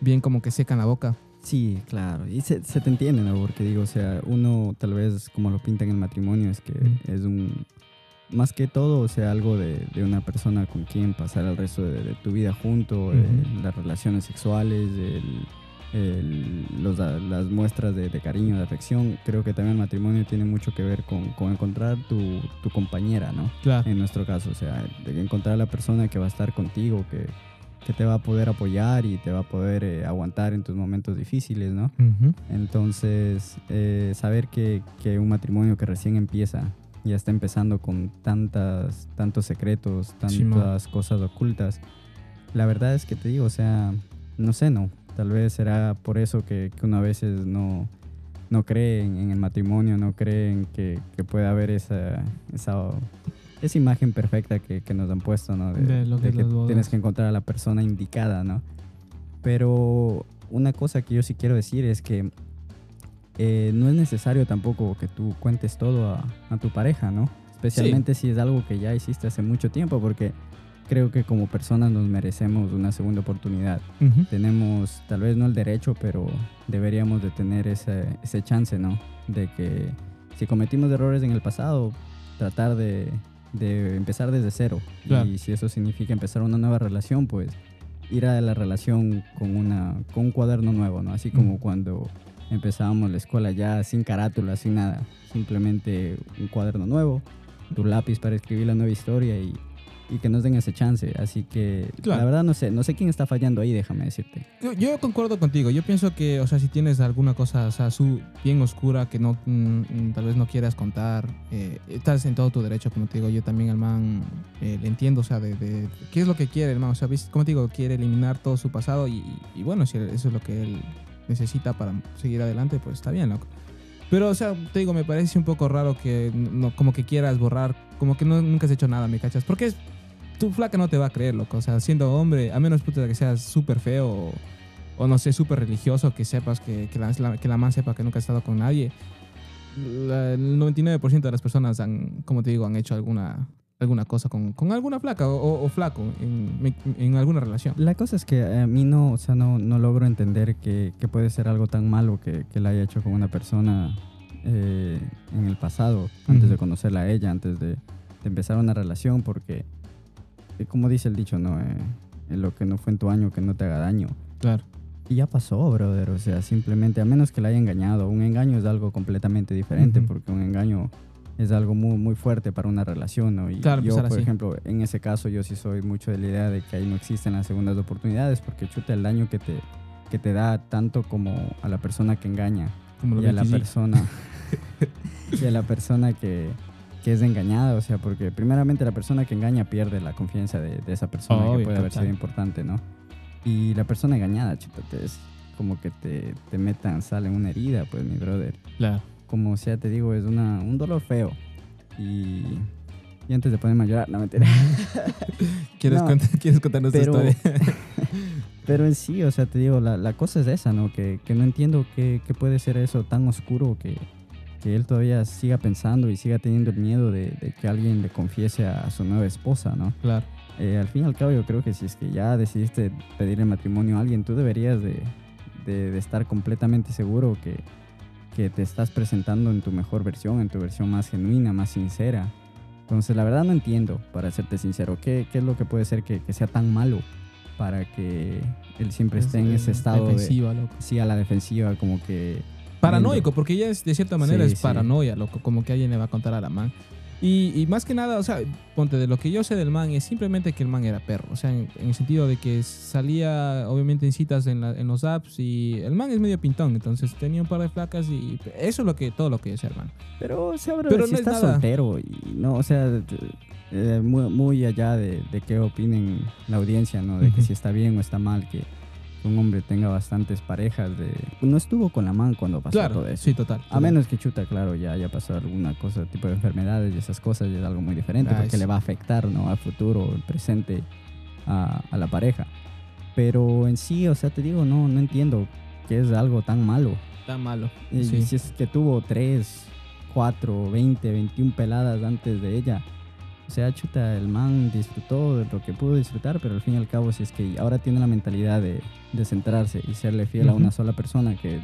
bien como que seca en la boca. Sí, claro. Y se, te entiende, ¿no? Porque digo, o sea, uno tal vez como lo pinta en el matrimonio es que es un... Más que todo, o sea, algo de, una persona con quien pasar el resto de, tu vida junto, eh, las relaciones sexuales, las muestras de, cariño, de afección. Creo que también el matrimonio tiene mucho que ver con, encontrar tu, tu, compañera, ¿no? Claro. En nuestro caso, o sea, de encontrar a la persona que va a estar contigo, que que te va a poder apoyar y te va a poder eh, aguantar en tus momentos difíciles, ¿no? Entonces, eh, saber que, que, un matrimonio que recién empieza ya está empezando con tantas, tantos secretos, tantas cosas ocultas, la verdad es que te digo, o sea, no sé, no. Tal vez será por eso que, que uno a veces no, no cree en, el matrimonio, no cree en que, que pueda haber esa, esa esa imagen perfecta que, que, nos han puesto, ¿no? De, lo que, tienes que encontrar a la persona indicada, ¿no? Pero una cosa que yo sí quiero decir es que eh, no es necesario tampoco que tú cuentes todo a, a tu pareja, ¿no? Especialmente si es algo que ya hiciste hace mucho tiempo, porque creo que como personas nos merecemos una segunda oportunidad. Tenemos, tal vez no el derecho, pero deberíamos de tener ese, ese chance, ¿no? De que si cometimos errores en el pasado, tratar de, de empezar desde cero. Y si eso significa empezar una nueva relación, pues ir a la relación con, una, con un cuaderno nuevo, ¿no? Así como cuando empezábamos la escuela ya sin carátula, sin nada. Simplemente un cuaderno nuevo, tu lápiz para escribir la nueva historia y y que nos den ese chance. Así que la verdad no sé, no sé quién está fallando ahí, déjame decirte. Yo, concuerdo contigo. Yo pienso que, o sea, si tienes alguna cosa, o sea, su, bien oscura que no, mm, tal vez no quieras contar, eh, estás en todo tu derecho, como te digo. Yo también al man eh, le entiendo, o sea, de, qué es lo que quiere el man. O sea, como te digo, quiere eliminar todo su pasado y, bueno, si eso es lo que él necesita para seguir adelante, pues está bien, loco. Pero, o sea, te digo, me parece un poco raro que no, como que quieras borrar, como que no, nunca has hecho nada, ¿me cachas? Porque es tu flaca no te va a creer, loco. O sea, siendo hombre, a menos puta que seas súper feo o no sé, súper religioso, que sepas que, que, la, que la man sepa que nunca ha estado con nadie. el 99% de las personas han, como te digo, han hecho alguna, alguna cosa con, con alguna flaca o, flaco en, en, alguna relación. La cosa es que a mí no, o sea, no, no logro entender que, que puede ser algo tan malo que, que la haya hecho con una persona eh, en el pasado, antes de conocerla a ella, antes de, de, empezar una relación, porque, como dice el dicho, ¿no? Eh, lo que no fue en tu año, que no te haga daño. Claro. Y ya pasó, brother. O sea, simplemente, a menos que la haya engañado, un engaño es algo completamente diferente, porque un engaño es algo muy, muy fuerte para una relación, ¿no? Y yo, por ejemplo, en ese caso, yo sí soy mucho de la idea de que ahí no existen las segundas oportunidades, porque chuta el daño que te, que te da tanto como a la persona que engaña y a la persona y a la persona que, que, es engañada, o sea, porque primeramente la persona que engaña pierde la confianza de, de esa persona, que puede haber sido importante, ¿no? Y la persona engañada, chuta, es como que te, te metan, sale una herida, pues, mi brother. Claro como sea, te digo, es una, un dolor feo. Y, y antes de ponerme a llorar, no me. ¿Quieres, ¿Quieres contarnos tu historia? pero en sí, o sea, te digo, la, la cosa es esa, ¿no? Que, que no entiendo qué, qué, puede ser eso tan oscuro que, que, él todavía siga pensando y siga teniendo el miedo de, de que alguien le confiese a, su nueva esposa, ¿no? Claro. Eh, al fin y al cabo, yo creo que si es que ya decidiste pedirle matrimonio a alguien, tú deberías de, de, de estar completamente seguro que que te estás presentando en tu mejor versión, en tu versión más genuina, más sincera. Entonces, la verdad no entiendo, para serte sincero, qué, qué es lo que puede ser que, que, sea tan malo para que él siempre esté en ese estado defensiva, de, loco. Sí, a la defensiva, como que... Paranoico, porque ella es, de cierta manera es paranoia, loco, como que alguien le va a contar a la man. Y, más que nada, o sea, ponte de lo que yo sé del man es simplemente que el man era perro. O sea, en, el sentido de que salía, obviamente, en citas en, los apps y el man es medio pintón. Entonces tenía un par de flacas y eso es lo que, todo lo que yo sé, man. Pero, o sea, Pero si está soltero y no, o sea, eh, muy, allá de, qué opinen la audiencia, ¿no? De que si está bien o está mal, que un hombre tenga bastantes parejas de... No estuvo con la man cuando pasó todo eso. Sí, total, A menos que chuta, claro, ya haya pasado alguna cosa, tipo de enfermedades y esas cosas, y es algo muy diferente porque le va a afectar, ¿no? Al futuro, al presente, a, la pareja. Pero en sí, o sea, te digo, no, no entiendo que es algo tan malo. Tan malo. Y si es que tuvo 3, 4, 20, 21 peladas antes de ella o sea, chuta, el man disfrutó de lo que pudo disfrutar, pero al fin y al cabo, si es que ahora tiene la mentalidad de, de centrarse y serle fiel a una sola persona, que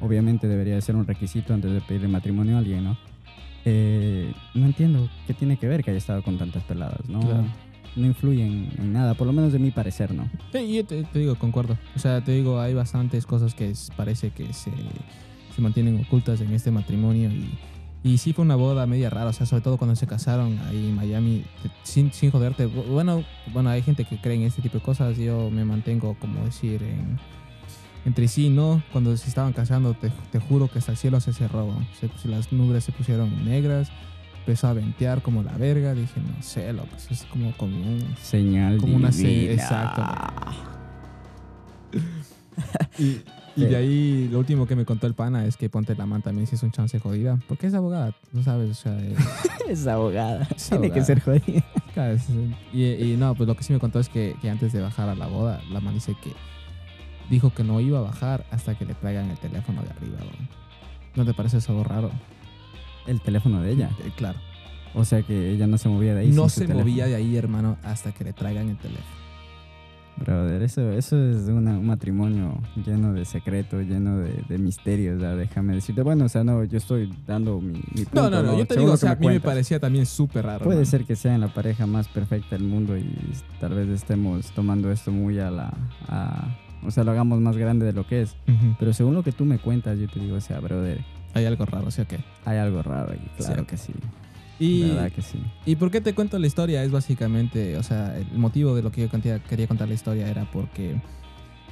obviamente debería ser un requisito antes de pedirle matrimonio a alguien, ¿no? Eh, no entiendo qué tiene que ver que haya estado con tantas peladas, ¿no? No influye en, nada, por lo menos de mi parecer, ¿no? Sí, yo te, digo, concuerdo. O sea, te digo, hay bastantes cosas que parece que se, se mantienen ocultas en este matrimonio y y sí fue una boda media rara, o sea, sobre todo cuando se casaron ahí en Miami, sin, sin joderte. Bueno, bueno, hay gente que cree en este tipo de cosas, yo me mantengo, como decir, en, entre sí, ¿no? Cuando se estaban casando, te, te juro que hasta el cielo se cerró. Se, las nubes se pusieron negras, empezó a ventear como la verga, dije, no sé, loco, es como, como un... Señal Como una señal, exacto. y, y de ahí, lo último que me contó el pana es que Ponte la Man también si es un chance jodida. Porque es abogada, no sabes, o sea... Eh, es abogada. Tiene que ser jodida. Y, no, pues lo que sí me contó es que, que, antes de bajar a la boda, la man dice que dijo que no iba a bajar hasta que le traigan el teléfono de arriba. ¿No te parece eso raro? El teléfono de ella. Eh, claro. O sea que ella no se movía de ahí. No se movía de ahí, hermano, hasta que le traigan el teléfono. Brother, eso, eso es un matrimonio lleno de secretos, lleno de, misterios, déjame decirte. Bueno, o sea, no, yo estoy dando mi, punto, No, no, no, yo te digo, o sea, a mí me parecía también súper raro. Puede ser que sean la pareja más perfecta del mundo y tal vez estemos tomando esto muy a la... o sea, lo hagamos más grande de lo que es. Pero según lo que tú me cuentas, yo te digo, o sea, brother... Hay algo raro, ¿sí o qué? Hay algo raro ahí, claro que sí. Y, verdad que sí. ¿Y por qué te cuento la historia? Es básicamente, o sea, el motivo de lo que yo quería contar la historia era porque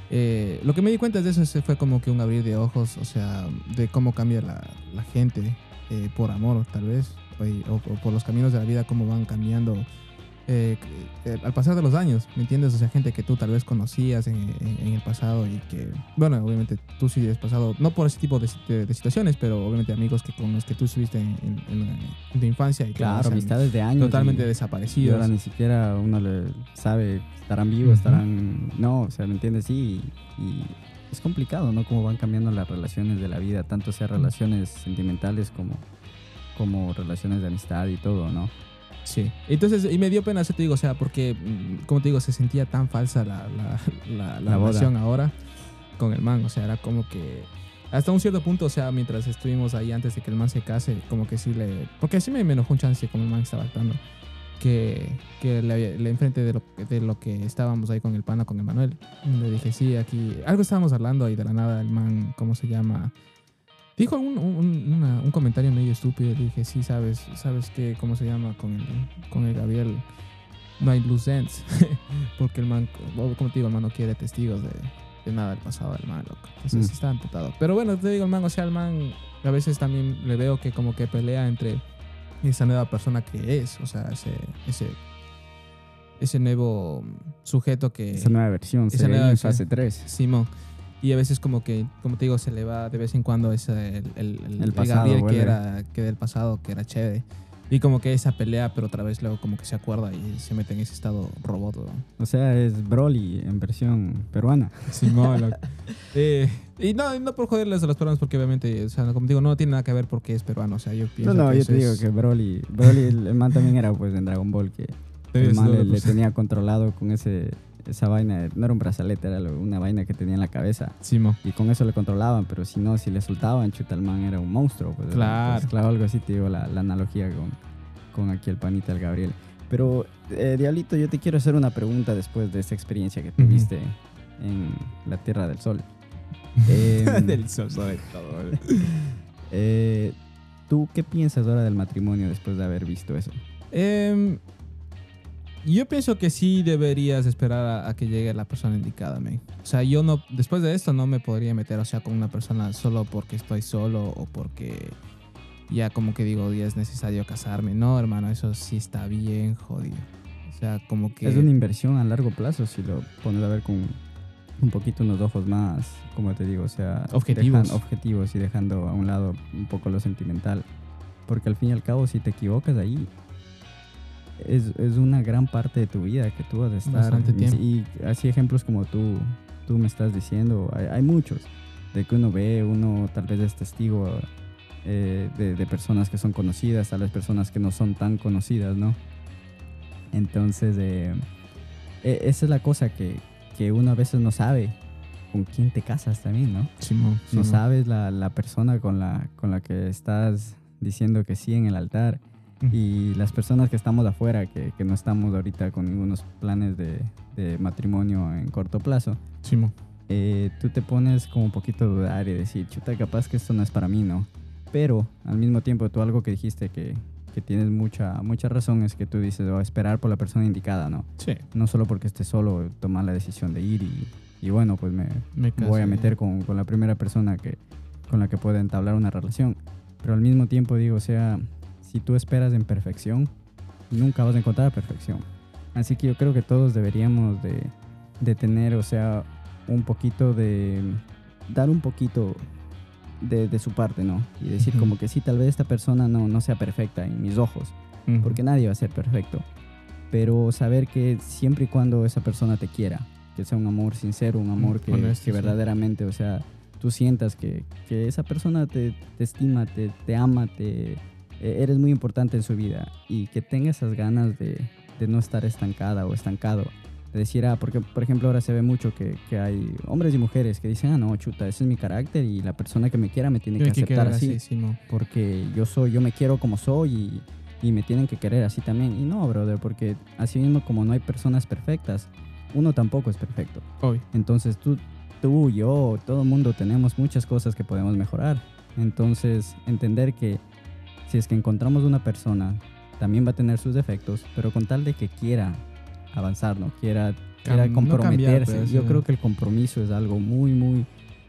eh, lo que me di cuenta de eso fue como que un abrir de ojos, o sea, de cómo cambia la, la gente eh, por amor, tal vez, o, por los caminos de la vida, cómo van cambiando eh, eh, al pasar de los años, ¿me entiendes? O sea, gente que tú tal vez conocías en, el pasado y que, bueno, obviamente tú sí has pasado, no por ese tipo de, situaciones, pero obviamente amigos que con los que tú estuviste en, tu infancia y claro, amistades de años. Totalmente desaparecidos. ahora ni siquiera uno le sabe, estarán vivos, estarán, no, o sea, ¿me entiendes? Sí, y, es complicado, ¿no? Cómo van cambiando las relaciones de la vida, tanto sea relaciones sentimentales como, como relaciones de amistad y todo, ¿no? Sí. Entonces, y me dio pena, eso te digo, o sea, porque, mm, como te digo, se sentía tan falsa la, la, la, relación ahora con el man. O sea, era como que hasta un cierto punto, o sea, mientras estuvimos ahí antes de que el man se case, como que sí le. Porque sí me, enojó un chance como el man estaba actuando. Que, que le, le enfrente de lo, de lo que estábamos ahí con el pana, con Emanuel. Le dije, sí, aquí. Algo estábamos hablando y de la nada el man, ¿cómo se llama? Dijo un, un, comentario medio estúpido. Le dije, sí, sabes, sabes que, ¿cómo se llama? Con el, con el Gabriel no hay blue sense. Porque el man, como te digo, el man no quiere testigos de, de nada del pasado del man, loco. Entonces mm. está amputado. Pero bueno, te digo, el man, o sea, el man a veces también le veo que como que pelea entre esa nueva persona que es. O sea, ese, ese, ese nuevo sujeto que... Esa nueva versión, esa nueva fase 3. Simón. Y a veces como que, como te digo, se le va de vez en cuando ese, el, el, el, Gabriel que era que del pasado, que era chévere. Y como que esa pelea, pero otra vez luego como que se acuerda y se mete en ese estado robot. O sea, es Broly en versión peruana. Sí, eh, y no, no por joderles a los peruanos porque obviamente, o sea, como digo, no tiene nada que ver porque es peruano. O sea, yo pienso No, no, yo te digo que Broly, Broly, el man también era pues en Dragon Ball que el man le, le tenía controlado con ese esa vaina, no era un brazalete, era una vaina que tenía en la cabeza. Y con eso le controlaban, pero si no, si le soltaban, Chutalman era un monstruo. Pues, claro. Pues, claro, algo así te digo la, analogía con, con aquí el panita del Gabriel. Pero, eh, Diablito, yo te quiero hacer una pregunta después de esta experiencia que tuviste en la Tierra del Sol. Em, del Sol, sobre todo. Eh, ¿Tú qué piensas ahora del matrimonio después de haber visto eso? Eh, yo pienso que sí deberías esperar a, que llegue la persona indicada, man. O sea, yo no, después de esto no me podría meter, o sea, con una persona solo porque estoy solo o porque ya como que digo, ya es necesario casarme. No, hermano, eso sí está bien jodido. O sea, como que... Es una inversión a largo plazo si lo pones a ver con un poquito unos ojos más, como te digo, o sea... Objetivos. objetivos y dejando a un lado un poco lo sentimental. Porque al fin y al cabo, si te equivocas ahí, es, es, una gran parte de tu vida que tú vas a estar. Y así ejemplos como tú, tú me estás diciendo, hay, hay muchos, de que uno ve, uno tal vez es testigo eh, de, de, personas que son conocidas, a las personas que no son tan conocidas, ¿no? Entonces, eh, e, esa es la cosa que, que, uno a veces no sabe con quién te casas también, ¿no? no sabes la, la persona con la, con la que estás diciendo que sí en el altar y las personas que estamos afuera, que, que no estamos ahorita con ningunos planes de, de matrimonio en corto plazo, eh, tú te pones como un poquito a dudar y decir, chuta, capaz que esto no es para mí, ¿no? Pero al mismo tiempo, tú algo que dijiste que, que tienes mucha, mucha razón es que tú dices, oh, esperar por la persona indicada, ¿no? Sí. No solo porque estés solo, tomar la decisión de ir y, y bueno, pues me, me voy a meter con, con, la primera persona que, con la que pueda entablar una relación. Pero al mismo tiempo digo, o sea, si tú esperas en perfección, nunca vas a encontrar perfección. Así que yo creo que todos deberíamos de, de tener, o sea, un poquito de... dar un poquito de, de su parte, ¿no? Y decir como que sí, tal vez esta persona no, no sea perfecta en mis ojos, porque nadie va a ser perfecto. Pero saber que siempre y cuando esa persona te quiera, que sea un amor sincero, un amor que, que verdaderamente, o sea, tú sientas que, que esa persona te, te estima, te, te ama, te, eres muy importante en su vida y que tenga esas ganas de, de no estar estancada o estancado. De decir, ah, porque por ejemplo ahora se ve mucho que, que, hay hombres y mujeres que dicen, ah, no, chuta, ese es mi carácter y la persona que me quiera me tiene que, aceptar así. Porque yo soy, yo me quiero como soy y, y, me tienen que querer así también. Y no, brother, porque así mismo como no hay personas perfectas, uno tampoco es perfecto. Hoy. Entonces tú, tú, yo, todo el mundo tenemos muchas cosas que podemos mejorar. Entonces entender que si es que encontramos una persona, también va a tener sus defectos, pero con tal de que quiera avanzar, ¿no? Quiera, quiera comprometerse. Pues, Yo creo que el compromiso es algo muy, muy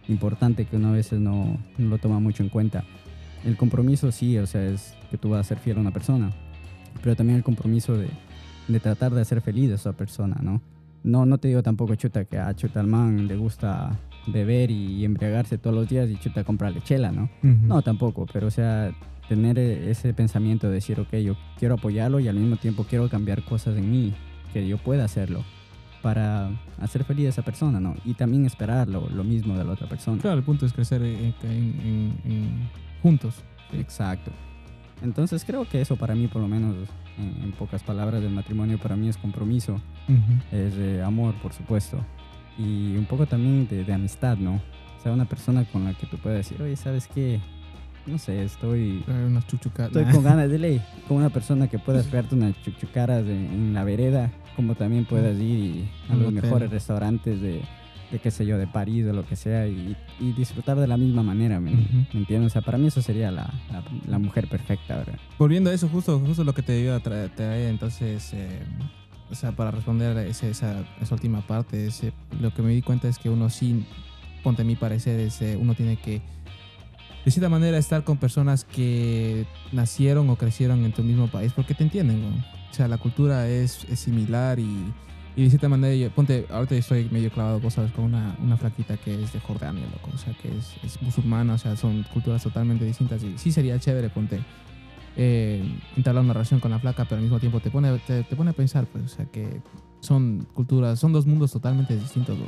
importante que uno a veces no, no, lo toma mucho en cuenta. El compromiso sí, o sea, es que tú vas a ser fiel a una persona, pero también el compromiso de, de tratar de hacer feliz a esa persona, ¿no? No, no te digo tampoco, chuta, que a chuta al man le gusta beber y embriagarse todos los días y chuta comprarle chela, ¿no? No, tampoco, pero o sea, tener e, ese pensamiento de decir, ok, yo quiero apoyarlo y al mismo tiempo quiero cambiar cosas en mí, que yo pueda hacerlo para hacer feliz a esa persona, ¿no? Y también esperar lo, mismo de la otra persona. Claro, el punto es crecer en, juntos. Exacto. Entonces creo que eso para mí, por lo menos en, pocas palabras, del matrimonio para mí es compromiso, es de amor, por supuesto, y un poco también de, de amistad, ¿no? O sea, una persona con la que tú puedes decir, oye, ¿sabes qué? No sé, estoy. Unas Estoy con ganas de ley. Con una persona que pueda pegarte unas chuchucaras en, la vereda, como también puedas ir a los mejores restaurantes de, de, qué sé yo, de París o lo que sea, y, disfrutar de la misma manera, ¿me, entiendes? O sea, para mí eso sería la, la, mujer perfecta, ¿verdad? Volviendo a eso, justo, justo lo que te iba a traer, entonces. Eh, o sea, para responder a esa, esa, última parte, ese, lo que me di cuenta es que uno sí, ponte a mi parecer, es, uno tiene que de cierta manera estar con personas que nacieron o crecieron en tu mismo país porque te entienden, ¿no? O sea, la cultura es, es similar y, y, de cierta manera, yo, ponte, ahorita estoy medio clavado, vos sabes, con una, una flaquita que es de Jordania, loco, o sea, que es, es musulmana, o sea, son culturas totalmente distintas y sí sería chévere, ponte, eh, entablar una relación con la flaca, pero al mismo tiempo te pone, te, te, pone a pensar, pues, o sea, que son culturas, son dos mundos totalmente distintos, ¿no?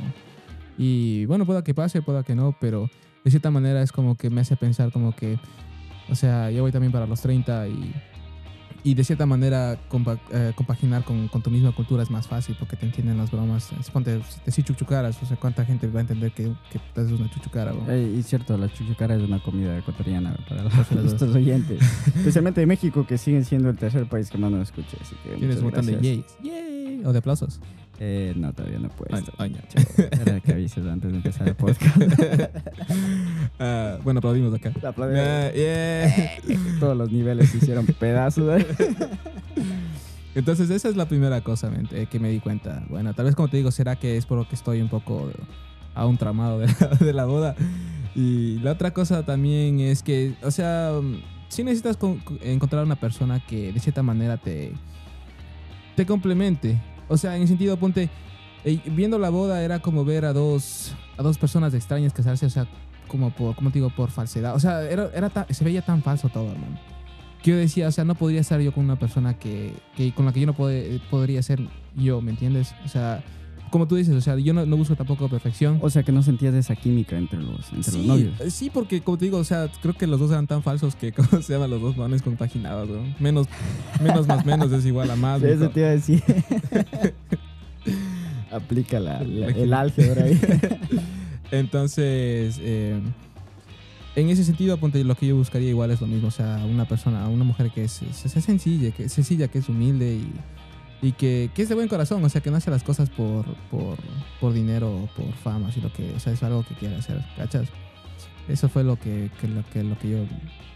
Y bueno, pueda que pase, pueda que no, pero de cierta manera es como que me hace pensar como que, o sea, yo voy también para los 30 y, y de cierta manera eh, compaginar con, con, tu misma cultura es más fácil porque te entienden las bromas. Ponte, te decís chuchucaras, o sea, ¿cuánta gente va a entender que, que te haces una chuchucara? y cierto, la chuchucara es una comida ecuatoriana para los, nuestros oyentes, especialmente de México, que siguen siendo el tercer país que más nos escucha. Así que Tienes un montón de O de aplausos. Eh, no, todavía no puedo. Era que avises antes de empezar el podcast. uh, bueno, aplaudimos acá. Aplaudimos. Uh, yeah. Todos los niveles se hicieron pedazos. ¿eh? Entonces, esa es la primera cosa mente, que me di cuenta. Bueno, tal vez como te digo, será que es por lo que estoy un poco aún tramado de la, de la boda. Y la otra cosa también es que, o sea, si necesitas encontrar una persona que de cierta manera te, te complemente. O sea, en el sentido, ponte, viendo la boda era como ver a dos, a dos personas extrañas casarse, o sea, como por, como te digo, por falsedad. O sea, era, era se veía tan falso todo, hermano. Que yo decía, o sea, no podría estar yo con una persona que, que con la que yo no podría ser yo, ¿me entiendes? O sea, como tú dices, o sea, yo no, no, busco tampoco perfección. O sea, que no sentías esa química entre los, entre los novios. Sí, porque como te digo, o sea, creo que los dos eran tan falsos que, ¿cómo se llama? Los dos manes compaginados, ¿no? Menos, menos más menos es igual a más. eso te iba a decir. Aplica la, el álgebra ahí. Entonces, eh, en ese sentido, ponte, lo que yo buscaría igual es lo mismo. O sea, una persona, una mujer que es, es, es sencilla, que es sencilla, que es humilde y y que, que, es de buen corazón, o sea, que no hace las cosas por, por, por dinero o por fama, sino que, o sea, es algo que quiere hacer, ¿cachas? Eso fue lo que, que, lo, que, lo que yo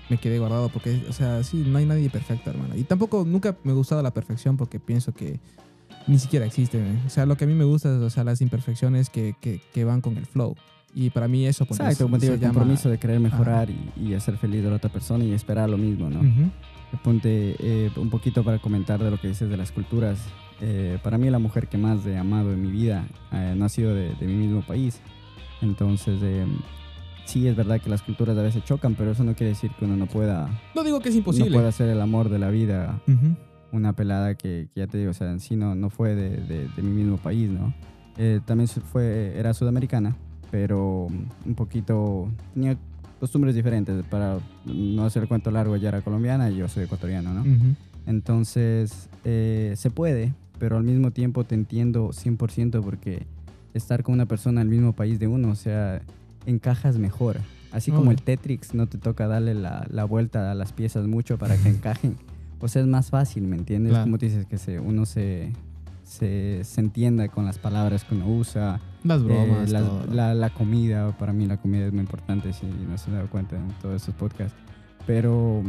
me quedé guardado, porque, o sea, sí, no hay nadie perfecto, hermano. Y tampoco, nunca me ha gustado la perfección porque pienso que ni siquiera existe. ¿eh? O sea, lo que a mí me gusta es, o sea, las imperfecciones que, que, van con el flow. Y para mí eso, pues, Exacto, como el compromiso de querer mejorar y, y, hacer feliz a la otra persona y esperar lo mismo, ¿no? Ponte eh, un poquito para comentar de lo que dices de las culturas. Eh, para mí la mujer que más he amado en mi vida eh, no ha sido de, mi mismo país. Entonces, sí es verdad que las culturas a veces chocan, pero eso no quiere decir que uno no pueda... No digo que es imposible. No pueda ser el amor de la vida. Una pelada que, ya te digo, o sea, en sí no, no fue de, de, mi mismo país, ¿no? también fue, era sudamericana, pero un poquito... Tenía costumbres diferentes. Para no hacer el cuento largo, ella era colombiana y yo soy ecuatoriano, ¿no? Entonces, eh, se puede, pero al mismo tiempo te entiendo 100% porque estar con una persona del mismo país de uno, o sea, encajas mejor. Así como el Tetrix, no te toca darle la, la, vuelta a las piezas mucho para que encajen. O sea, es más fácil, ¿me entiendes? Como te dices, que se, uno se, se, se, entienda con las palabras que uno usa. Las bromas. Eh, la, la, comida, para mí la comida es muy importante, si no se me da cuenta en todos estos podcasts. Pero,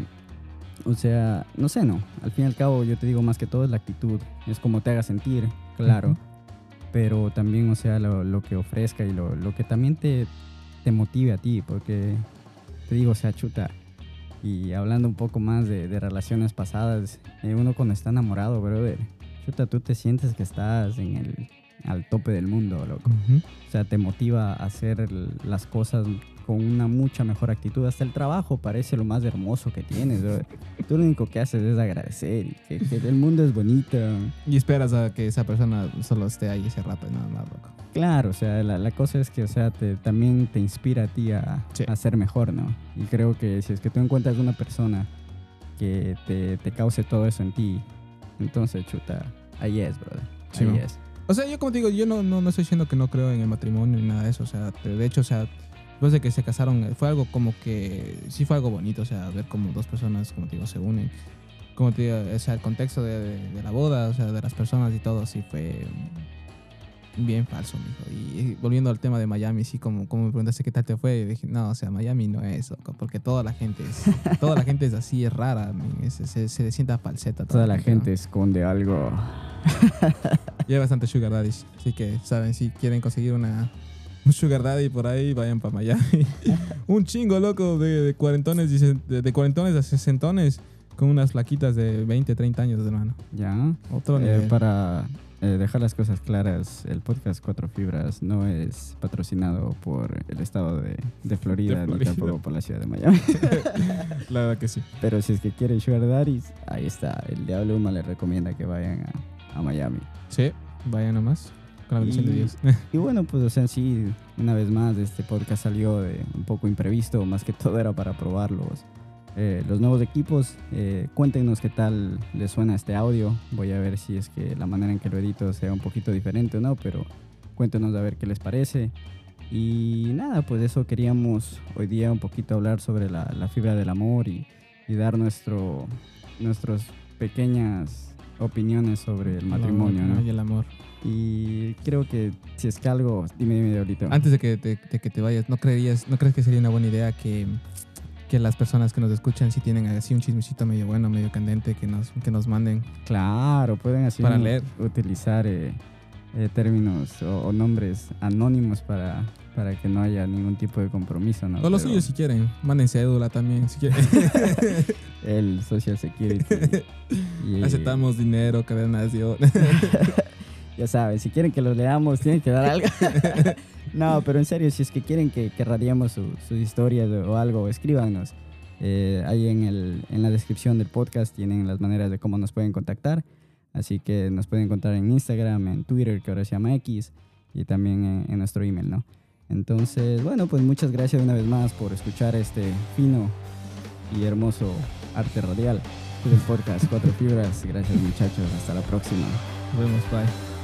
o sea, no sé, no. Al fin y al cabo, yo te digo más que todo es la actitud. Es como te haga sentir, claro. Pero también, o sea, lo, lo que ofrezca y lo, lo, que también te, te motive a ti. Porque te digo, o sea, chuta. Y hablando un poco más de, de relaciones pasadas, eh, uno cuando está enamorado, brother chuta, tú te sientes que estás en el, al tope del mundo, loco. O sea, te motiva a hacer las cosas con una mucha mejor actitud. Hasta el trabajo parece lo más hermoso que tienes. Tú lo único que haces es agradecer y que, el mundo es bonito. Y esperas a que esa persona solo esté ahí ese rato y nada más, loco. Claro, o sea, la, cosa es que, o sea, te, también te inspira a ti a, a, ser mejor, ¿no? Y creo que si es que tú encuentras una persona que te, te cause todo eso en ti, entonces, chuta, ahí es, brother. Ahí es. O sea, yo como te digo, yo no, no, no, estoy diciendo que no creo en el matrimonio ni nada de eso. O sea, de hecho, o sea, después de que se casaron, eh, fue algo como que, sí fue algo bonito, o sea, ver como dos personas, como te digo, se unen. Como te digo, o sea, el contexto de, de, la boda, o sea, de las personas y todo, sí fue bien falso, mijo. Y volviendo al tema de Miami, sí, como, como me preguntaste qué tal te fue, dije, no, o sea, Miami no es, porque toda la gente es, toda la gente es así, es rara, se, se, sienta falseta. Toda, la gente esconde algo. y hay bastante sugar daddies, así que, saben, si quieren conseguir una, un sugar daddy por ahí, vayan para Miami. un chingo, loco, de, cuarentones, de, cuarentones a sesentones con unas flaquitas de 20, 30 años, hermano. Ya. Otro eh, Para eh, dejar las cosas claras, el podcast Cuatro Fibras no es patrocinado por el estado de, Florida, ni tampoco por la ciudad de Miami. la verdad que sí. Pero si es que quieren sugar daddies, ahí está. El Diablo Uma les recomienda que vayan a, a Miami. Sí, vayan nomás. y, bueno, pues o sea, sí, una vez más, este podcast salió de un poco imprevisto, más que todo era para probarlos. Eh, los nuevos equipos. Eh, cuéntenos qué tal les suena este audio. Voy a ver si es que la manera en que lo edito sea un poquito diferente o no, pero cuéntenos a ver qué les parece. Y nada, pues eso queríamos hoy día un poquito hablar sobre la, fibra del amor y, dar nuestro, nuestras pequeñas opiniones sobre el matrimonio, ¿no? Y el amor. Y creo que si es que algo, dime, dime, ahorita. Antes de que te, de que te vayas, ¿no creerías, no crees que sería una buena idea que que las personas que nos escuchan si tienen así un chismecito medio bueno, medio candente, que nos, que nos manden. Claro, pueden así para leer. utilizar eh, eh, términos o, nombres anónimos para, para que no haya ningún tipo de compromiso, ¿no? O los suyos si quieren, manden cédula también si quieren. El Social Security. Aceptamos dinero, nación. ya saben, si quieren que los leamos, tienen que dar algo. No, pero en serio, si es que quieren que, que radiemos sus historias o algo, escríbanos. Eh, ahí en, el, en la descripción del podcast tienen las maneras de cómo nos pueden contactar. Así que nos pueden encontrar en Instagram, en Twitter, que ahora se llama X, y también en, nuestro email, ¿no? Entonces, bueno, pues muchas gracias una vez más por escuchar este fino y hermoso arte radial del podcast Cuatro Fibras. Gracias muchachos, hasta la próxima. Nos vemos, bye.